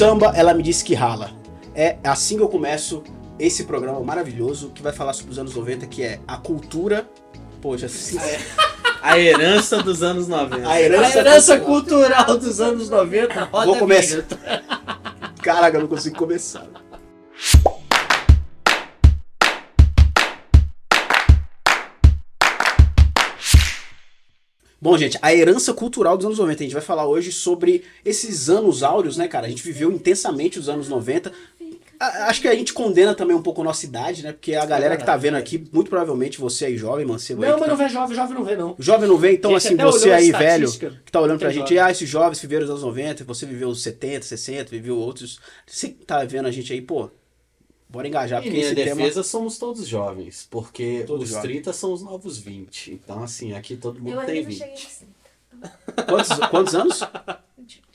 samba, ela me disse que rala. É assim que eu começo esse programa maravilhoso que vai falar sobre os anos 90, que é a cultura. Já se... A herança dos anos 90. A A herança, herança cultural dos anos 90. roda Vou começar. Caraca, eu não consigo começar. Bom, gente, a herança cultural dos anos 90. A gente vai falar hoje sobre esses anos áureos, né, cara? A gente viveu intensamente os anos 90. A- Acho que a gente condena também um pouco a nossa idade, né? Porque a galera que tá vendo aqui, muito provavelmente você aí jovem, mancebo. Não, mas tá- não vê jovem, jovem não vê, não. Jovem não vem, então Gente, assim, você aí, velho, que tá olhando pra gente, jovem. ah, esses jovens viveram os anos 90, você viveu os 70, 60, viveu outros. Você que tá vendo a gente aí, pô, bora engajar, porque minha esse tema. defesa, somos todos jovens, porque Todos os jovens. 30 são os novos 20. Então, assim, aqui todo mundo Eu tem ainda não 20. cheguei nos 30. Quantos, quantos anos? 28.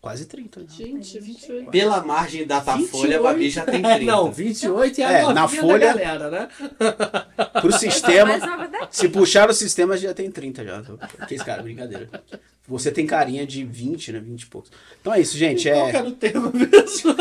Quase 30. né? Gente, 28. Pela margem da Folha, a 28. Babi já tem 30. Não, 28 é a É, na da folha- galera, né? Pro sistema, se puxar o sistema, já tem 30 já. Que esse cara, brincadeira. Você tem carinha de 20, né? 20 e poucos. Então é isso, gente. Qual que É era o tema mesmo?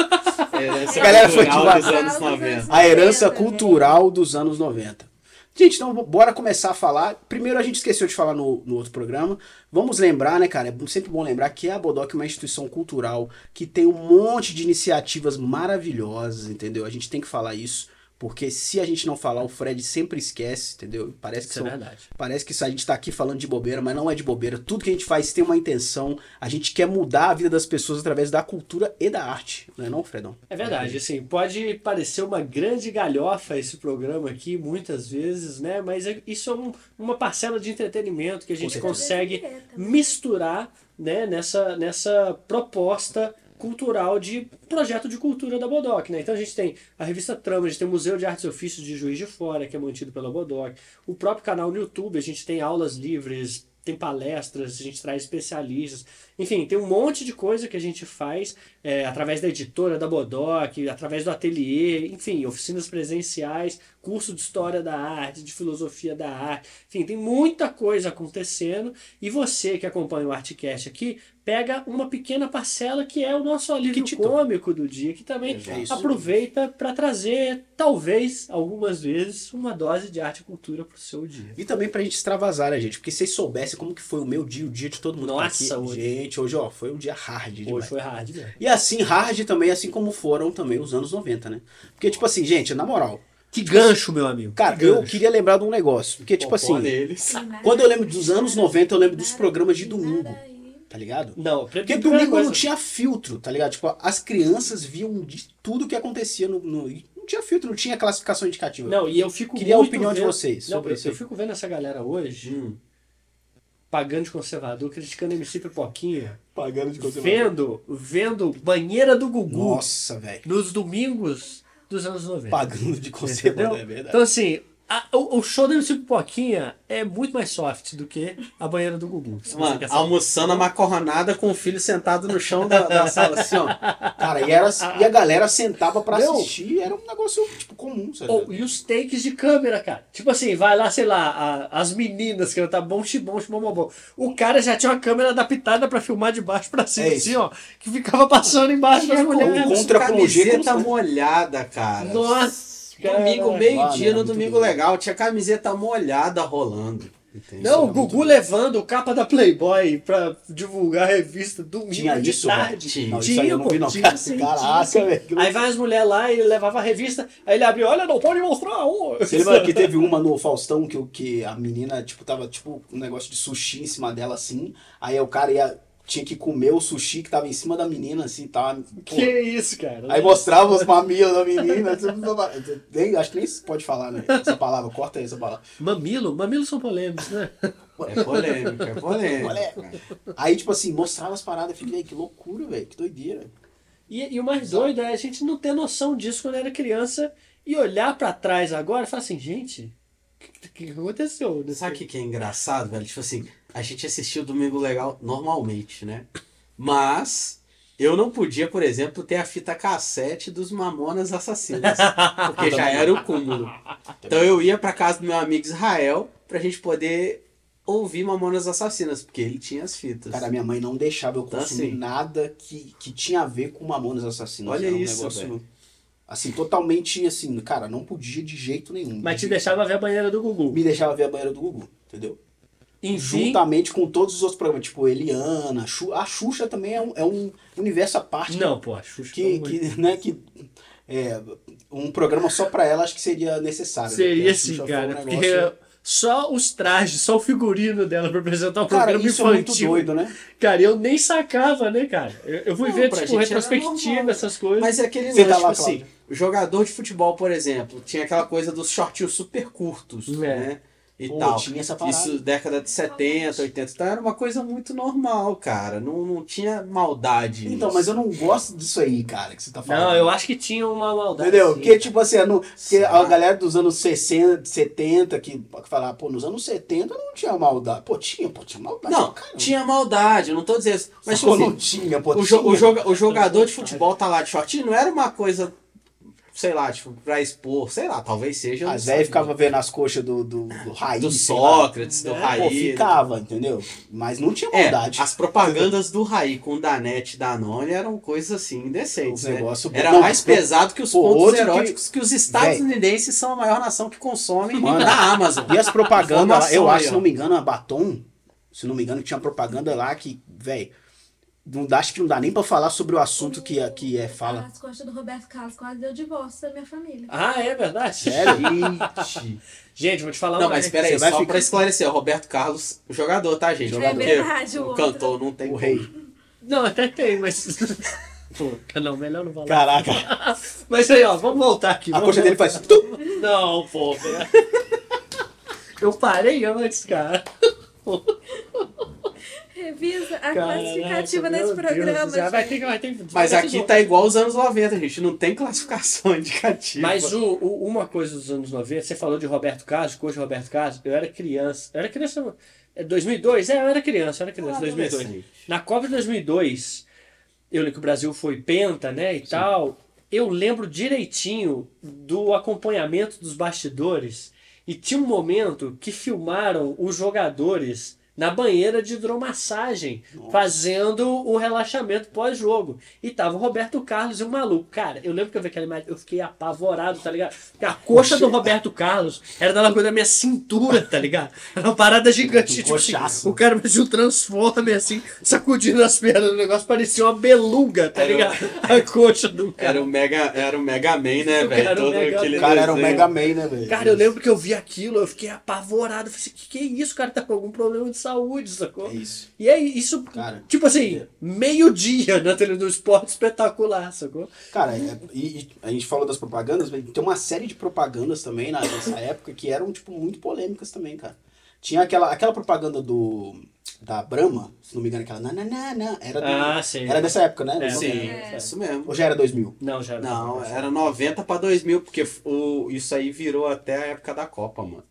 Herança A galera foi dos anos 90. a herança 90, cultural dos anos 90. Gente, então bora começar a falar. Primeiro a gente esqueceu de falar no, no outro programa. Vamos lembrar, né, cara? É sempre bom lembrar que a Bodoc é uma instituição cultural que tem um monte de iniciativas maravilhosas, entendeu? A gente tem que falar isso. Porque se a gente não falar, o Fred sempre esquece, entendeu? Parece que Isso é são verdade. Parece que isso a gente tá aqui falando de bobeira, mas não é de bobeira. Tudo que a gente faz tem uma intenção. A gente quer mudar a vida das pessoas através da cultura e da arte. Não é não, Fredão? É verdade, assim, pode parecer uma grande galhofa esse programa aqui, muitas vezes, né? Mas é- isso é um- uma parcela de entretenimento que a gente consegue misturar, né, nessa, nessa proposta cultural de projeto de cultura da Bodoc, né? Então a gente tem a revista Trama, a gente tem o Museu de Artes e Ofícios de Juiz de Fora, que é mantido pela Bodoc, o próprio canal no YouTube, a gente tem aulas livres, tem palestras, a gente traz especialistas, enfim, tem um monte de coisa que a gente faz é, através da editora da Bodoc, através do ateliê, enfim, oficinas presenciais, curso de história da arte, de filosofia da arte, enfim, tem muita coisa acontecendo e você que acompanha o Artcast aqui pega uma pequena parcela que é o nosso alívio cômico do dia, que também Exato. aproveita para trazer, talvez, algumas vezes, uma dose de arte e cultura pro seu dia. E também pra gente extravasar, né, gente? Porque vocês soubessem como que foi o meu dia, o dia de todo mundo tá Nossa, aqui. hoje. Gente, hoje, ó, foi um dia hard demais. Hoje foi hard mesmo. E assim, hard também, assim como foram também os anos 90, né? Porque, tipo assim, gente, na moral, Que gancho, meu amigo. cara, que eu gancho. queria lembrar de um negócio. Porque, tipo assim, quando eu lembro dos anos 90, eu lembro dos programas de domingo, tá ligado? Não, Porque domingo coisa- não tinha filtro, tá ligado? Tipo, as crianças viam de tudo que acontecia no. no- não tinha filtro, não tinha classificação indicativa. Não, e eu fico Queria a opinião de vendo- vocês Não, sobre eu, isso eu fico vendo essa galera hoje, Hum. Pagando de conservador, criticando MC Pipoquinha, Pagando de vendo, vendo Banheira do Gugu Nossa, velho. nos domingos dos anos 90. Pagando de conservador, é verdade. Então, assim, a- o, o show do MC Pipoquinha é muito mais soft do que a Banheira do Gugu. Mano, almoçando a macarronada com o filho sentado no chão da, da sala, assim, ó. Cara, e, era, e a galera sentava pra Não. assistir, era um negócio, tipo, comum, sabe? Ou, e os takes de câmera, cara. Tipo assim, vai lá, sei lá, a- as meninas que tá bom, xibom, xibom, bom, bom. O cara já tinha uma câmera adaptada pra filmar de baixo pra cima, É assim, ó. Que ficava passando embaixo das mulheres. com- contra plongê, camiseta molhada, cara. Nossa, Domingo, meio-dia, no domingo doido. legal, tinha camiseta molhada rolando. Entendeu? Não, o Gugu levando o capa da Playboy pra divulgar a revista domingo Tinha de isso, tarde. velho? Não, isso aí eu não pô, vi, não. tinha sim, caraca, tinha velho, Aí vai as mulheres lá e ele levava a revista, aí ele abriu, olha, não pode mostrar. ô. Você lembra que teve uma no Faustão que, o- que a menina, tipo, tava, tipo, um negócio de sushi em cima dela, assim. Aí o cara ia, tinha que comer o sushi que tava em cima da menina, assim, tava... pô. Que isso, cara. Aí mostrava os mamilos da menina. assim, nem- acho que nem se pode falar, né? Essa palavra, corta aí essa palavra. Mamilo? Mamilos são polêmicos, né? É polêmica, é polêmica. Aí, tipo assim, mostrava as paradas. Eu fiquei, "Ei, que loucura, velho, que doideira. E, e o mais doido é a gente não ter noção disso quando era criança e olhar pra trás agora e falar assim, gente, o que, que aconteceu? Sabe o que, que é engraçado, velho? Tipo assim, a gente assistiu o Domingo Legal normalmente, né? Mas eu não podia, por exemplo, ter a fita cassete dos Mamonas Assassinas. Porque já era o cúmulo. Então eu ia pra casa do meu amigo Israel pra gente poder ouvir Mamonas Assassinas, porque ele tinha as fitas. Cara, minha mãe não deixava eu Então, consumir assim- nada que, que tinha a ver com Mamonas Assassinos. Olha Era um isso, negócio, velho. Assim, totalmente assim, cara, não podia de jeito nenhum. Mas te deixava ver a banheira do Gugu. Me deixava ver a banheira do Gugu, entendeu? Enfim, Juntamente com todos os outros programas, tipo Eliana, a Xuxa também é um, é um universo à parte. não, pô, a Xuxa que, que, né, que é, um programa só pra ela acho que seria necessário. né? Seria a sim, cara. um Porque negócio- só os trajes, só o figurino dela pra apresentar o Cara, programa isso é muito infantil. doido, né? Cara, eu nem sacava, né, cara? Eu, eu fui Não, ver, tipo, retrospectiva, normal. essas coisas. Mas é aquele Você lance, tá tipo lá, assim, Cláudio? o jogador de futebol, por exemplo, tinha aquela coisa dos shortinhos super curtos, É. né? E Pô, tal. tinha essa parada. Isso década de 70, 80. Então era uma coisa muito normal, cara. Não, não tinha maldade. Então, nisso. mas eu não gosto disso aí, cara, que você tá falando. Não, eu acho que tinha uma maldade. Entendeu? sim, Porque, cara. tipo assim, no, Será? a galera dos anos 60, 70, que que falar, pô, nos anos 70 não tinha maldade. Pô, tinha, pô, tinha maldade. Não, cara. tinha maldade, eu não tô dizendo isso. Mas, Mas tipo não assim, tinha, pô, o, jo- o joga- o jogador de futebol tá lá de shortinho, não era uma coisa, sei lá, tipo, pra expor, sei lá, talvez seja. As sei. velhas ficavam vendo as coxas do, do, do Raí. Do sei lá. Sócrates, do É, Pô, Raí. ficava, entendeu? Mas não tinha É, maldade. as propagandas do Raí com o Danete e Danone eram coisas assim indecentes, né? negócio- Era Não, mais pô, pesado que os pô, pontos outro que- eróticos que, os estadunidenses são a maior nação que consomem Mano, na Amazon. E as propagandas eu acho, se não me engano, a Batom, se não me engano, tinha propaganda lá que, velho, não dá, acho que não dá nem pra falar sobre o assunto que, é- que é fala. As costas do Roberto Carlos quase deu divórcio da minha família. Ah, é verdade? Sério? Gente. Gente, vou te falar Não, uma mas espera aí, só ficar- pra esclarecer, o Roberto Carlos, o jogador, tá, gente? É verdade, o o cantor não tem O como. rei. Não, até tem, mas. Pô, não, melhor não falar. Caraca, Mas aí, ó, vamos voltar aqui. a vamos coxa dele faz. Não, pô. Eu parei antes, cara. Revisa a Caraca, classificativa Deus programa. céu. Vai ter vai ter Mas aqui tá igual os anos 90, gente. Não tem classificação indicativa. Mas o, o- uma coisa dos anos 90, você falou de Roberto Carlos, coisa de Roberto Carlos, eu era criança. Eu era criança. É 2002? É, eu era criança, eu era criança, Ah, 2002. adolescente. Na Copa de 2002, eu lembro que o Brasil foi penta, né, e tal. Eu lembro direitinho do acompanhamento dos bastidores e tinha um momento que filmaram os jogadores na banheira de hidromassagem, fazendo o relaxamento pós-jogo. E tava o Roberto Carlos e o maluco. Cara, eu lembro que eu vi aquela imagem, eu fiquei apavorado, tá ligado? Porque a coxa do Roberto Carlos era da largura da minha cintura, tá ligado? Era uma parada gigante. Tipo assim, o cara parecia um transforme, assim, sacudindo as pernas do negócio, parecia uma beluga, tá Era- ligado? A coxa do cara. Era o Mega, era o Mega Man, né, O velho? cara, o Todo Mega aquele O cara era o. Mega Man, né, velho? Cara, eu lembro que eu vi aquilo, eu fiquei apavorado. Eu falei assim, que que é isso? O cara tá com algum problema de saúde, sacou? É isso. E é isso, Cara, tipo assim, meio-dia na tele do esporte espetacular, sacou? Cara, é- e, e a gente falou das propagandas, mas tem uma série de propagandas também na- nessa época que eram, tipo, muito polêmicas também, cara. Tinha aquela, aquela propaganda do da Brahma, se não me engano, aquela nananana, era, do- Ah, sim. era dessa época, né? É, Sim, É. isso mesmo. Ou já era 2000? Não, já Não, era 90 pra 2000, porque o, isso aí virou até a época da Copa, mano.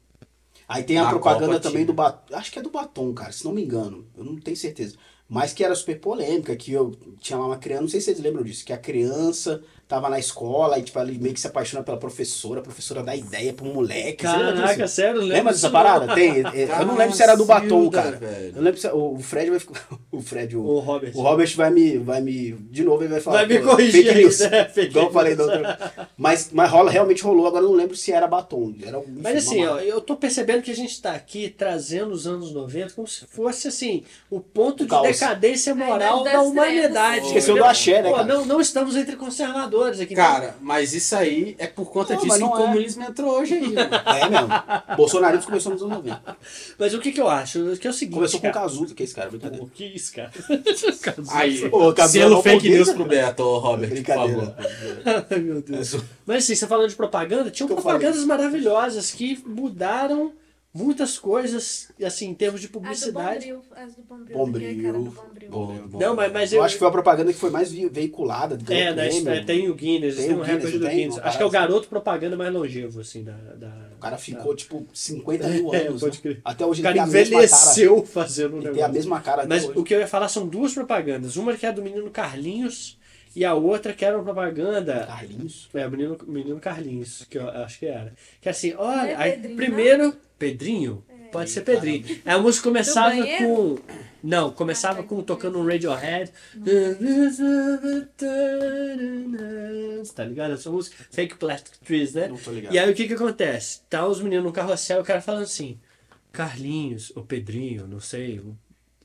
Aí tem a Na propaganda Copa também tinha. do batom, acho que é do batom, cara, se não me engano, eu não tenho certeza. Mas que era super polêmica, que eu tinha lá uma criança, não sei se vocês lembram disso, que a criança tava na escola e tipo, ela meio que se apaixona pela professora, a professora dá ideia pro moleque. Lembra Caraca, disso? sério? Lembra disso dessa parada? Tem. é, Eu não lembro se era do batom, cara. velho. Eu lembro se o o Fred vai ficar. O Fred, o, O Robert. o Robert vai me, vai me. De novo ele vai falar. Vai me corrigir fake news. né? Fake Igual eu falei da news. outra. Mas, mas rola, realmente rolou, agora eu não lembro se era batom. Era, enfim, Mas assim, ó, eu tô percebendo que a gente tá aqui trazendo os anos 90 como se fosse assim, o ponto de decadência moral das da humanidade. Esqueceu do axé, né, Pô, cara? não, não estamos entre conservadores aqui. Cara, mas isso aí é por conta Não, disso que o não é. comunismo entrou hoje aí, mano. É mesmo. Bolsonarismo começou nos anos 90. Mas o que que eu acho? Que é o seguinte, Começou com o cara. Cazuza, que é esse cara, brincadeira. Que isso, cara? Cazuza. Aí, Ô, Cazuza selo não fake news né? pro Beto, ô, Robert, por favor. Ai, meu Deus. É Mas assim, você falando de propaganda, tinham propagandas maravilhosas que mudaram muitas coisas, assim, em termos de As do publicidade. Bombril. As do Bombril. Bombril. do Bombril. Bom, bom. Não, mas, mas Eu acho que foi a propaganda que foi mais veiculada. ganhou É, né, prêmio. é, tem o Guinness, Tem tem, o um recorde do tem? Guinness. Acho que é o garoto propaganda mais longevo, assim, da... da O cara ficou, tipo, 50 mil É, anos. pode né? Até O hoje cara ele tem a mesma cara. envelheceu fazendo o Ele tem a negócio. mesma cara Mas hoje. o que eu ia falar são duas propagandas. Uma que é a do menino Carlinhos e a outra que era uma propaganda Carlinhos? É, o menino, menino Carlinhos, que eu acho que era. Que é assim, olha, é aí, Pedrinho, primeiro. Pedrinho? É. Pode ser Pedrinho. A música começava com. Não, começava Ah, tá. com tocando um Radiohead. Tá ligado? Essa música? Fake Plastic Trees, né? Não tô ligado. E aí o que que acontece? Tá os meninos no carrossel e o cara falando assim: Carlinhos, ou Pedrinho, não sei.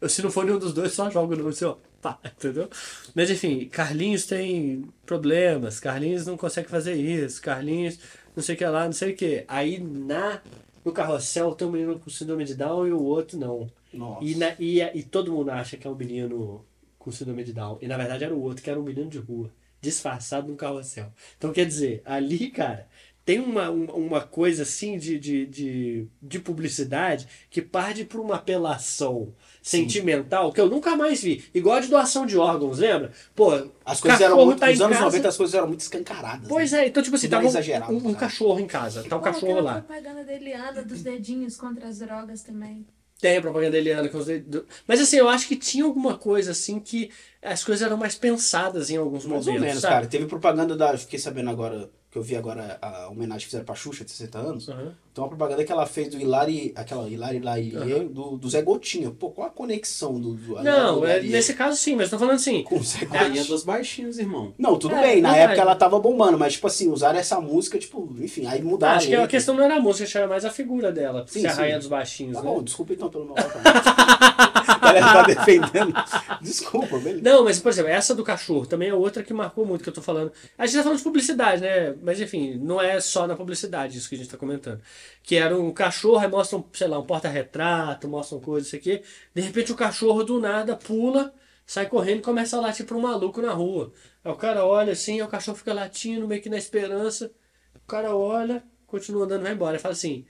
Se não for nenhum dos dois, só joga o nome assim, ó. Pá, entendeu? Mas enfim, Carlinhos tem problemas, Carlinhos não consegue fazer isso, Carlinhos não sei o que lá, não sei o que. Aí na, no carrossel tem um menino com síndrome de Down e o outro não. Nossa. E, na, e, e todo mundo acha que é um menino com síndrome de Down. E na verdade era o outro, que era um menino de rua, disfarçado num carrossel. Então quer dizer, ali, cara, tem uma, uma coisa assim de, de, de, de publicidade que parte para uma apelação sentimental que eu nunca mais vi. Igual a de doação de órgãos, lembra? Pô, As coisas eram muito. tá nos anos casa. 90 as coisas eram muito escancaradas. Pois né? é, então tipo assim, Tudo tava um, um- um cachorro em casa, tá um Pô, cachorro lá. propaganda da Eliana dos dedinhos contra as drogas também. Tem a propaganda Eliana com os dedos. Mas assim, eu acho que tinha alguma coisa assim que as coisas eram mais pensadas em alguns Mais momentos. ou menos, sabe? cara. Teve propaganda da. Fiquei sabendo agora, que eu vi agora a homenagem que fizeram pra Xuxa de 60 anos. Aham. Tem uma propaganda que ela fez do Hilari, aquela Hilari Laie, do, do Zé Gotinha. Pô, qual a conexão do, do Não, do é, nesse caso sim, mas tô falando assim. com o Zé Gotinha? Rainha dos baixinhos, irmão. Não, tudo É, bem, na época ela tava bombando, mas tipo assim, usaram essa música, tipo, enfim, aí mudaram. acho que a questão não era a música, acho que era mais a figura dela. Sim, ser a sim. rainha dos baixinhos, Tá né? bom, desculpa então pelo meu A galera tá defendendo. Desculpa, beleza. Não, mas, por exemplo, essa do cachorro também é outra que marcou muito que eu tô falando. A gente tá falando de publicidade, né? Mas enfim, não é só na publicidade isso que a gente tá comentando. Que era um cachorro, aí mostram, sei lá, um porta-retrato, mostram coisas, isso aqui. De repente o cachorro do nada pula, sai correndo e começa a latir pra um maluco na rua. Aí o cara olha assim, aí o cachorro fica latindo, meio que na esperança. O cara olha, continua andando vai embora. Fala assim.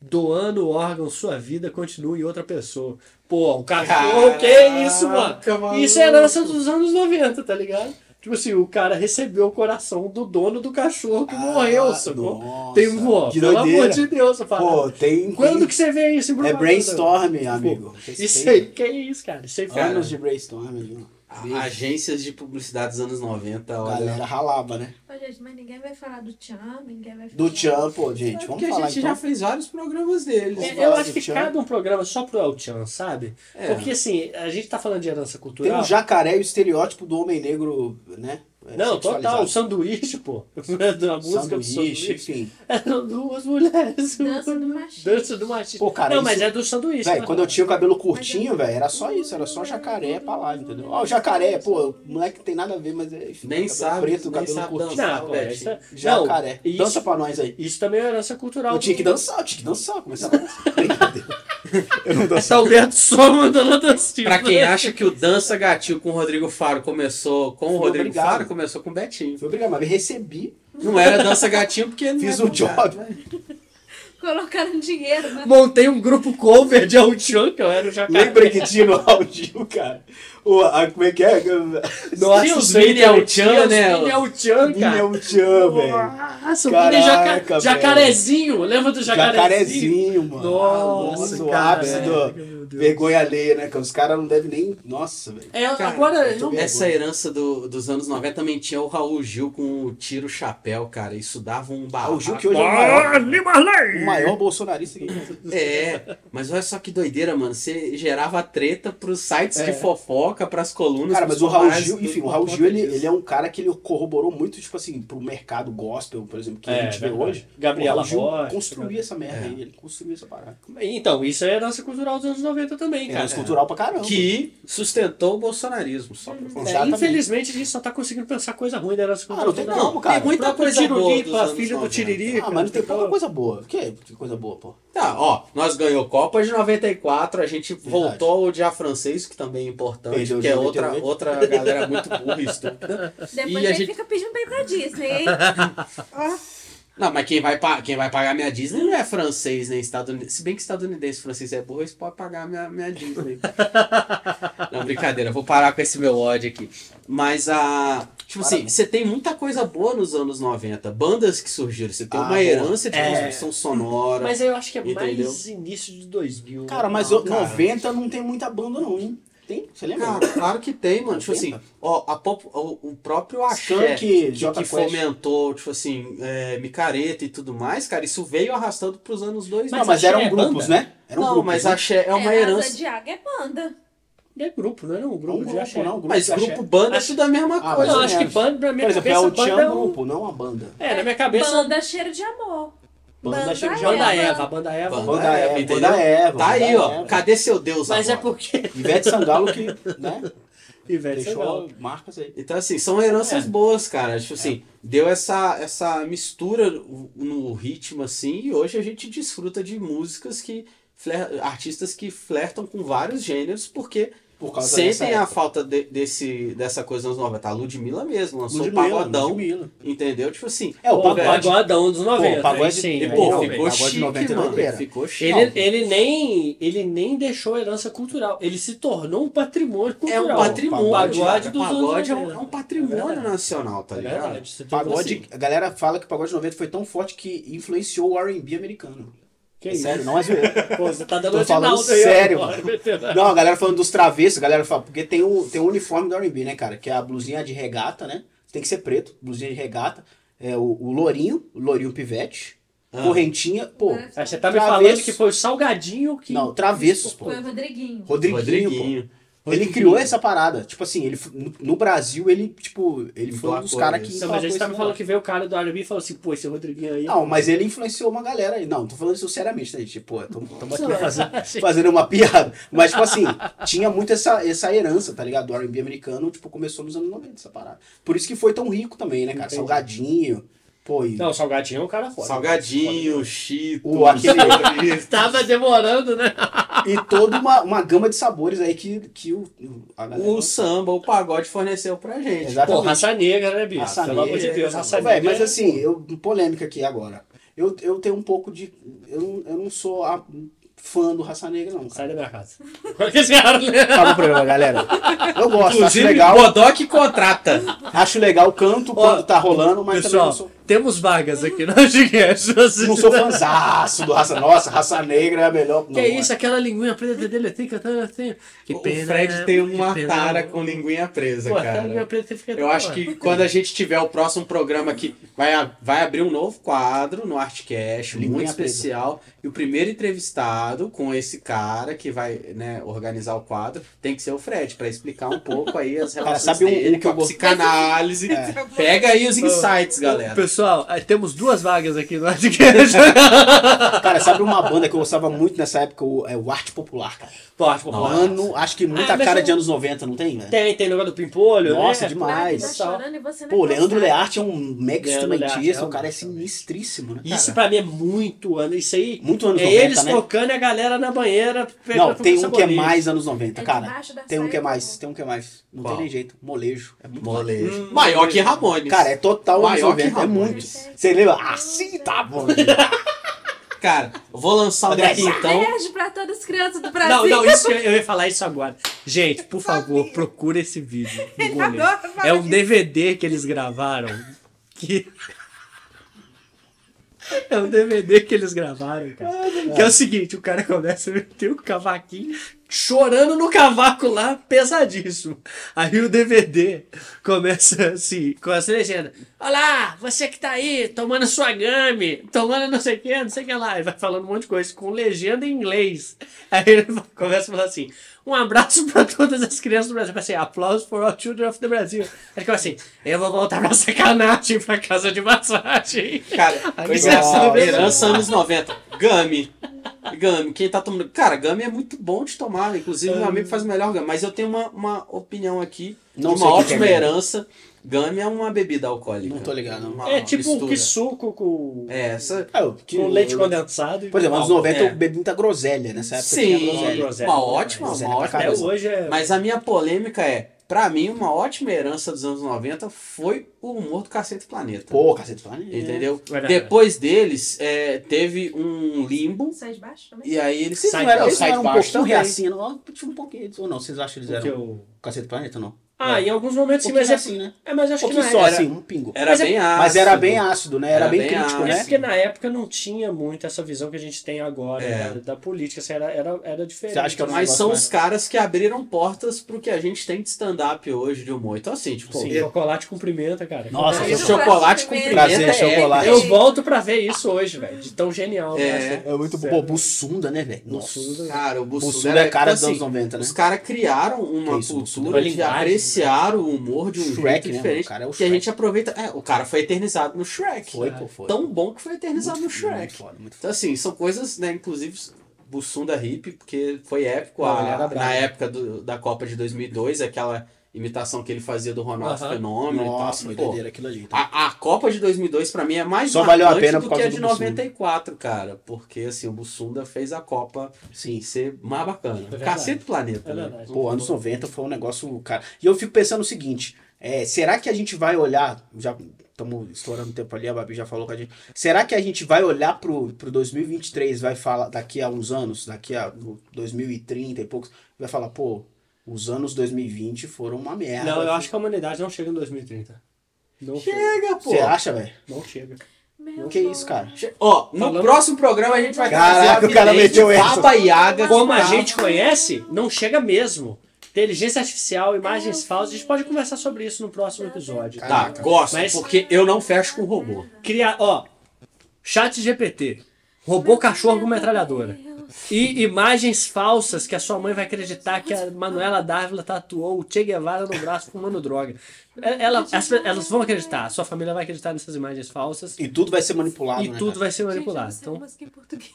Doando o órgão, sua vida continua em outra pessoa. Pô, o cachorro, que isso, mano? Maluco. Isso é herança dos anos 90, tá ligado? Tipo assim, o cara recebeu o coração do dono do cachorro que morreu, sacou? Ah, nossa, Tem um, que pelo amor de Deus, eu falo. Pô, tem. Quando tem- que você vê isso em É propaganda? brainstorm, amigo. Isso aí, que isso, cara? Isso aí foi. Anos de brainstorm, amigo. A- Agências de publicidade dos anos 90, A olha. galera ralava, né? Ô, gente, mas ninguém vai falar do Tchan, ninguém vai falar. Do Tchan, pô, gente, É vamos porque a falar gente então. já fez vários programas deles. É, falar eu acho que Tchan. cada um programa só pro El Chan, sabe? É. Porque assim, a gente tá falando de herança Tem cultural. o jacaré e o estereótipo do homem negro, né? É Não, total, o sanduíche, pô. Da música do Sanduíche, sanduíche. enfim. Eram duas mulheres. Dança do machismo. Dança do machismo. Pô, cara, não, mas isso- é do sanduíche. Véi, né? quando eu tinha o cabelo curtinho, velho, era só isso, era só jacaré pra lá, entendeu? Ó, o jacaré, pô, o moleque tem nada a ver, mas é. enfim, Nem sabe, preto, nem cabelo sabe curtinho. dançar. Não, Betinho. isso é- Jacaré. Não, isso- Dança pra nós aí. Isso também é herança cultural. Eu tinha que dançar, eu tinha que dançar, começar a dançar. Eu não Essa dançava. Alberto só mandando a dancinha. Pra quem acha que o Dança Gatil com o Rodrigo Faro começou com o Foi Rodrigo obrigado. Faro, começou com o Betinho. Foi obrigado, mas eu recebi, Não era Dança Gatinho porque fiz é o job. né? Colocaram dinheiro, né? Montei um grupo cover de Chan, que eu era o jacaré. Lembra que tinha no áudio, cara? O, a, como é que é? Nossa, os isso aí, mini cara, El Chan, tinha os né? Mini El Chan, cara. o Tchan, velho. Nossa, o Caraca, mini jaca... jacarezinho. Lembra do jacarezinho? Jacarezinho, mano. Nossa, o cara. do Deus. vergonha alheia, né? Que os caras não devem nem. Nossa, velho. É, Cara, agora... Não... Essa herança do- dos anos 90 também tinha o Raul Gil com o tiro chapéu, cara. Isso dava um barraco. O Gil que hoje é o maior, o maior bolsonarista que É, mas olha só que doideira, mano. Você gerava treta pros sites É. de fofoca, pras colunas. Cara, mas o Raul Gil, enfim, o Raul Gil, ele, ele é um cara que ele corroborou muito, tipo assim, pro mercado gospel, por exemplo, que É, a gente vê hoje. Gabriela o Rocha, construiu essa merda É. aí, ele construiu essa parada. Então, isso é herança cultural dos anos 90 também, É cara. herança cultural pra caramba. Que sustentou o bolsonarismo. Só pra É, infelizmente a gente só tá conseguindo pensar coisa ruim da herança Ah, cultural. não tem hora. como, cara. Tem muita O coisa boa filha do 90. Tiririca. Ah, mas não tem pouca coisa boa. Que, que coisa boa, pô. Tá, ó, nós ganhou Copa de 94, a gente Verdade. voltou ao odiar francês, que também é importante, Porque de é outra, 98. outra galera muito burra e estúpida. Depois E a gente- fica pedindo pra ir pra Disney, hein? Não, mas quem vai, quem vai pagar minha Disney não é francês nem estadunidense. Se bem que estadunidense e francês é burro, eles podem pagar minha, minha Disney. não, brincadeira, vou parar com esse meu ódio aqui. Mas a. Tipo assim, você tem muita coisa boa nos anos 90. Bandas que surgiram. Você tem Ah, uma boa. herança de É. construção sonora. Mas eu acho que é Entendeu? mais início de 2000. Cara, mas Não, eu- cara. 90 não tem muita banda, não, hein? Tem? Você lembra? Cara, claro que tem, mano. Tipo Tem, assim, ó, a pop, o, o próprio Axé, que, que fomentou, tipo assim, é, micareta e tudo mais, cara, isso veio arrastando pros anos 2000. não, mas eram é grupos, banda? né? Eram não, grupos, mas né? Axé é uma é, herança. Asa de águia é banda. É grupo, não é não? Um É um grupo de grupo, axé. não, um grupo Mas de axé. grupo banda é tudo a mesma Ah, coisa. Não, acho ou que banda, pra minha Por exemplo, é cabeça, o banda Tchan é um... grupo, não uma banda. É, na minha cabeça... Banda cheiro de amor. Banda Banda Eva. Eva, a banda Eva. Banda Banda Eva, Eva, entendeu? Banda Eva. Tá aí, Banda ó. Eva. Cadê seu Deus Mas é agora? porque... Ivete Sangalo que, né? Ivete Deixou Sangalo. marcas aí. Então, assim, são heranças É. boas, cara. Tipo assim, deu essa, essa mistura no ritmo, assim, e hoje a gente desfruta de músicas que. fler- artistas que flertam com vários gêneros, porque sentem dessa a falta de- desse, dessa coisa nos 90. A Ludmilla mesmo lançou o Ludmilla, pagodão, Ludmilla. entendeu? Tipo assim. É, o pagode. pagodão dos 90. Pô, pagode- sim. E, pô, realmente. ficou pagode chique, 90 é mano. Ficou chique. Ele, ele, nem, ele nem deixou herança cultural. Ele se tornou um patrimônio É um cultural. patrimônio. Pagode cara. dos pagode é um, 90. é um patrimônio É nacional, tá É ligado? Pagode, assim. a galera fala que o pagode 90 foi tão forte que influenciou o R&B americano. Que É isso? sério, não é zoeira. Pô, você tá dando Tô falando aí sério, veterano. Não, a galera falando dos travessos, a galera fala, porque tem o, tem o uniforme do R&B, né, cara? Que é a blusinha de regata, né? Tem que ser preto, blusinha de regata. É o, o lourinho, o lourinho pivete, Ah. correntinha, pô. Aí você tá me Travessos. falando que foi o Salgadinho que... Não, travessos, pô. Foi o Rodriguinho. Rodriguinho, Rodriguinho. pô. Ele criou essa parada. Tipo assim, ele no, no Brasil, ele, tipo, ele foi um dos caras que. Não, mas aí você emplacou tá falando que veio o cara do R&B e falou assim, pô, esse Rodriguinho aí... Não, mas ele influenciou uma galera aí. Não, tô falando isso seriamente, né, gente? Pô, tamo, tamo aqui fazendo, fazendo uma piada. Mas, tipo assim, tinha muito essa, essa herança, tá ligado? Do R&B americano, tipo, começou nos anos 90, essa parada. Por isso que foi tão rico também, né, cara? Entendi. Salgadinho, pô, e Não, o Salgadinho é um cara foda. Salgadinho, Chito. O aquele- Tava demorando, né? E toda uma, uma gama de sabores aí que, que o, a galera... O samba, o pagode forneceu pra gente. Exatamente. Pô, raça negra, né, bicho? Raça Pelo amor de negra, Deus, raça negra. mas assim, eu, polêmica aqui agora. Eu, eu tenho um pouco de. Eu não, eu não sou a- fã do Raça Negra, não. Cara. Sai da minha casa. Olha esse cara, né? Acaba o programa, galera. Eu gosto, acho Inclusive, legal. Bodoc contrata. Acho legal, canto quando tá rolando, mas Pessoal, também não sou. Temos vagas aqui no podcast. Não sou fãzaço do Raça. Nossa, Raça Negra é a melhor. Que é isso, aquela linguinha preta dele tem cantando assim. Que o pena, Fred tem uma que pena. tara com linguinha presa, Pô, cara. linguinha fica Eu acho que quando a gente tiver o próximo programa aqui, vai, vai abrir um novo quadro no Artcast, Linguinha muito presa. especial. E o primeiro entrevistado com esse cara que vai né, organizar o quadro tem que ser o Fred, pra explicar um pouco aí as Cara, relações sabe um- dele um que com eu psicanálise. Pega aí os insights, galera. Pessoal, aí temos duas vagas aqui no Artcast. Cara, sabe uma banda que eu gostava muito nessa época? O, é o Arte Popular, cara. Pode, popular. Mano, acho que muita Ah, cara eu- de anos 90, não tem, velho? Tem, tem negócio do pimpolho, Nossa, né? demais. Tá Pô, é Leandro. Learte é um mega Leandro instrumentista, é um o cara é sinistríssimo, né? Isso cara? pra mim é muito ano. Isso aí Muito anos é 90, eles né? tocando e a galera na banheira Não, tem um que é mais anos 90, É cara. Tem um que é mais, tem um que é mais. Não tem nem jeito. Molejo. É muito. Molejo. Maior que Ramones. Cara, é total anos Maior que 90, é Ramones. Muito. Você lembra? Assim tá bom. Cara, eu vou lançar um André, daqui então. Beijo pra todas as crianças do Brasil. Não, não, isso que eu ia falar isso agora. Gente, por favor, procura esse vídeo. É um. DVD que eles gravaram. Que. É um DVD que eles gravaram, cara. Que é o seguinte, o cara começa a meter o cavaquinho chorando no cavaco lá, pesadíssimo. Aí o DVD começa assim, com essa legenda. Olá, você que tá aí, tomando sua game, tomando não sei o que, não sei o que lá. E vai falando um monte de coisa, com legenda em inglês. Aí ele começa a falar assim, um abraço pra todas as crianças do Brasil. Vai ser aplausos for all children of the Brasil. Aí ele fica assim, eu vou voltar pra sacanagem, pra casa de massagem. Cara, você é, herança anos 90. Gami. Gami, quem tá tomando. Cara, Gami é muito bom de tomar. Inclusive, meu amigo faz o melhor Gami. Mas eu tenho uma, uma opinião aqui. Não uma ótima é herança. Gami é uma bebida alcoólica. Não tô ligado, não. Uma É tipo mistura. que suco com, É, essa. É, eu- que- com leite eu- condensado. e Por exemplo, anos álcool. 90 É. eu bebi muita groselha. Nessa época Sim, tinha groselha. groselha. uma ótima, Groselha uma ótima. Até hoje é. Mas a minha polêmica é, pra mim, uma ótima herança dos anos 90 foi o humor do Cacete Planeta. Pô, cacete planeta. Entendeu? Verdade. Depois deles, é, teve um limbo. Sai de baixo também? E aí eles Vocês não Sai- eram, não, eles não sai eram um baixo pouquinho? Tinha um pouquinho. Ou não, vocês acham que eles eram o- cacete planeta, não? Ah, em alguns momentos sim, mas é, pouquinho assim, né? é, mas Um acho que na só, época, assim, um pingo. Era Mas é- bem ácido. Mas era bem ácido, né? Era, Era bem, bem crítico, ácido. É né? porque na época não tinha muito essa visão que a gente tem agora É. né, da política, assim, era, era, era diferente. Você acha que era um Mas são mais- os caras que abriram portas pro que a gente tem de stand-up hoje de humor. Então, assim, tipo, Sim, chocolate cumprimenta, cara. Nossa, chocolate com prazer, pimenta prazer, é chocolate. Eu volto pra ver isso hoje, velho. De tão genial. É. acho. É muito bom. Bussunda, né, velho? Nossa. Bussunda. Cara, o Bussunda, é cara então, dos anos 90, né? Os caras criaram uma cultura de linguagem, apreciar o humor de um Shrek, jeito né, diferente. o cara é o que a Shrek. gente aproveita. É, o cara foi eternizado no Shrek. Foi, pô, foi. Tão bom que foi eternizado Muito no Shrek. Muito foda, muito foda. Então, assim, são coisas, né, inclusive Bussunda Hip, porque foi épico Não, a- na época do- da Copa de 2002, aquela imitação que ele fazia do Ronaldo. Fenômeno Nossa, e foi tal. Pô, doideira aquilo ali. tá? a, a Copa de 2002 pra mim é mais Só valeu a pena do por causa que a do de Bussunda. 94, cara. Porque, assim, o Bussunda fez a Copa Sim. ser mais bacana. verdade. Cacete do planeta, É né? Pô, anos 90 foi um negócio, cara. E eu fico pensando o seguinte: é, será que a gente vai olhar. Já estamos estourando tempo ali, a Babi já falou com a gente. Será que a gente vai olhar pro, pro 2023, vai falar daqui a uns anos, daqui a no 2030 e poucos, vai falar, pô, os anos 2020 foram uma merda. Não, eu acho que a humanidade não chega em 2030. Não chega. Chega, pô. Você acha, velho? Não chega. Meu Que isso, cara? Ó, no Falando- próximo programa a gente vai Caraca, o cara meteu essa. Baba Yaga. Como a gente conhece, não chega mesmo. Inteligência artificial, imagens falsas, a gente pode conversar sobre isso no próximo episódio. Tá, gosto, Mas- porque eu não fecho com robô. Criar, ó, chat GPT, robô cachorro com metralhadora. E imagens falsas que a sua mãe vai acreditar que a Manuela Dávila tatuou o Che Guevara no braço fumando droga. É, Ela, as elas vão acreditar, a sua família vai acreditar nessas imagens falsas E tudo vai ser manipulado, e né, tudo cara? vai ser manipulado. Então,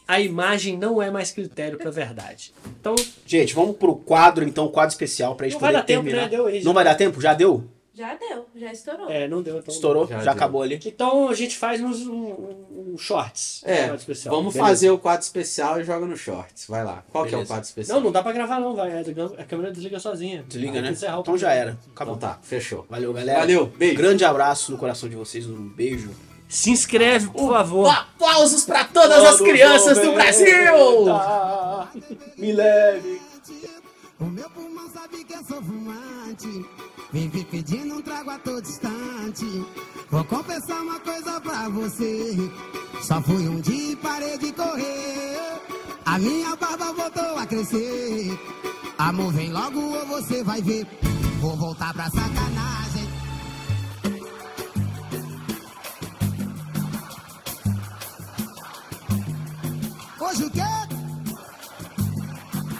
a imagem não é mais critério pra verdade. Então, Gente, vamos pro quadro, então, quadro especial pra gente Não poder vai dar tempo, terminar. né? Deu aí. Não vai dar tempo? Já deu? Já deu, já estourou. é, não deu. Então, Estourou? Já Já, acabou ali? Então a gente faz uns um, um- um shorts. É, um quadro especial. vamos Beleza. fazer o quadro especial e joga no shorts. Vai lá. Qual que é o Beleza. quadro especial? Não, não dá pra gravar não, vai. A câmera desliga sozinha. Desliga, né? Então já era. Acabou. Então tá, fechou. Valeu, galera. Valeu, beijo. Grande abraço no coração de vocês, um beijo. Se inscreve, por favor. Aplausos pra todas as crianças do Brasil! Me leve. O meu pulmão sabe que eu sou fumante. Vive pedindo um trago a todo instante. Vou confessar uma coisa pra você. Só fui um dia e parei de correr. A minha barba voltou a crescer. Amor, vem logo ou você vai ver. Vou voltar pra sacanagem. Hoje o quê?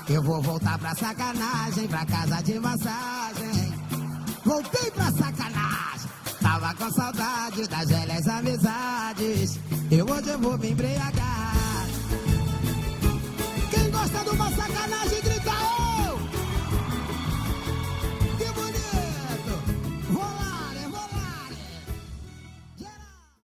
Eu vou voltar pra sacanagem, pra casa de massagem voltei pra sacanagem. Tava com saudade das velhas amizades. Eu hoje eu vou me embriagar. Quem gosta de uma sacanagem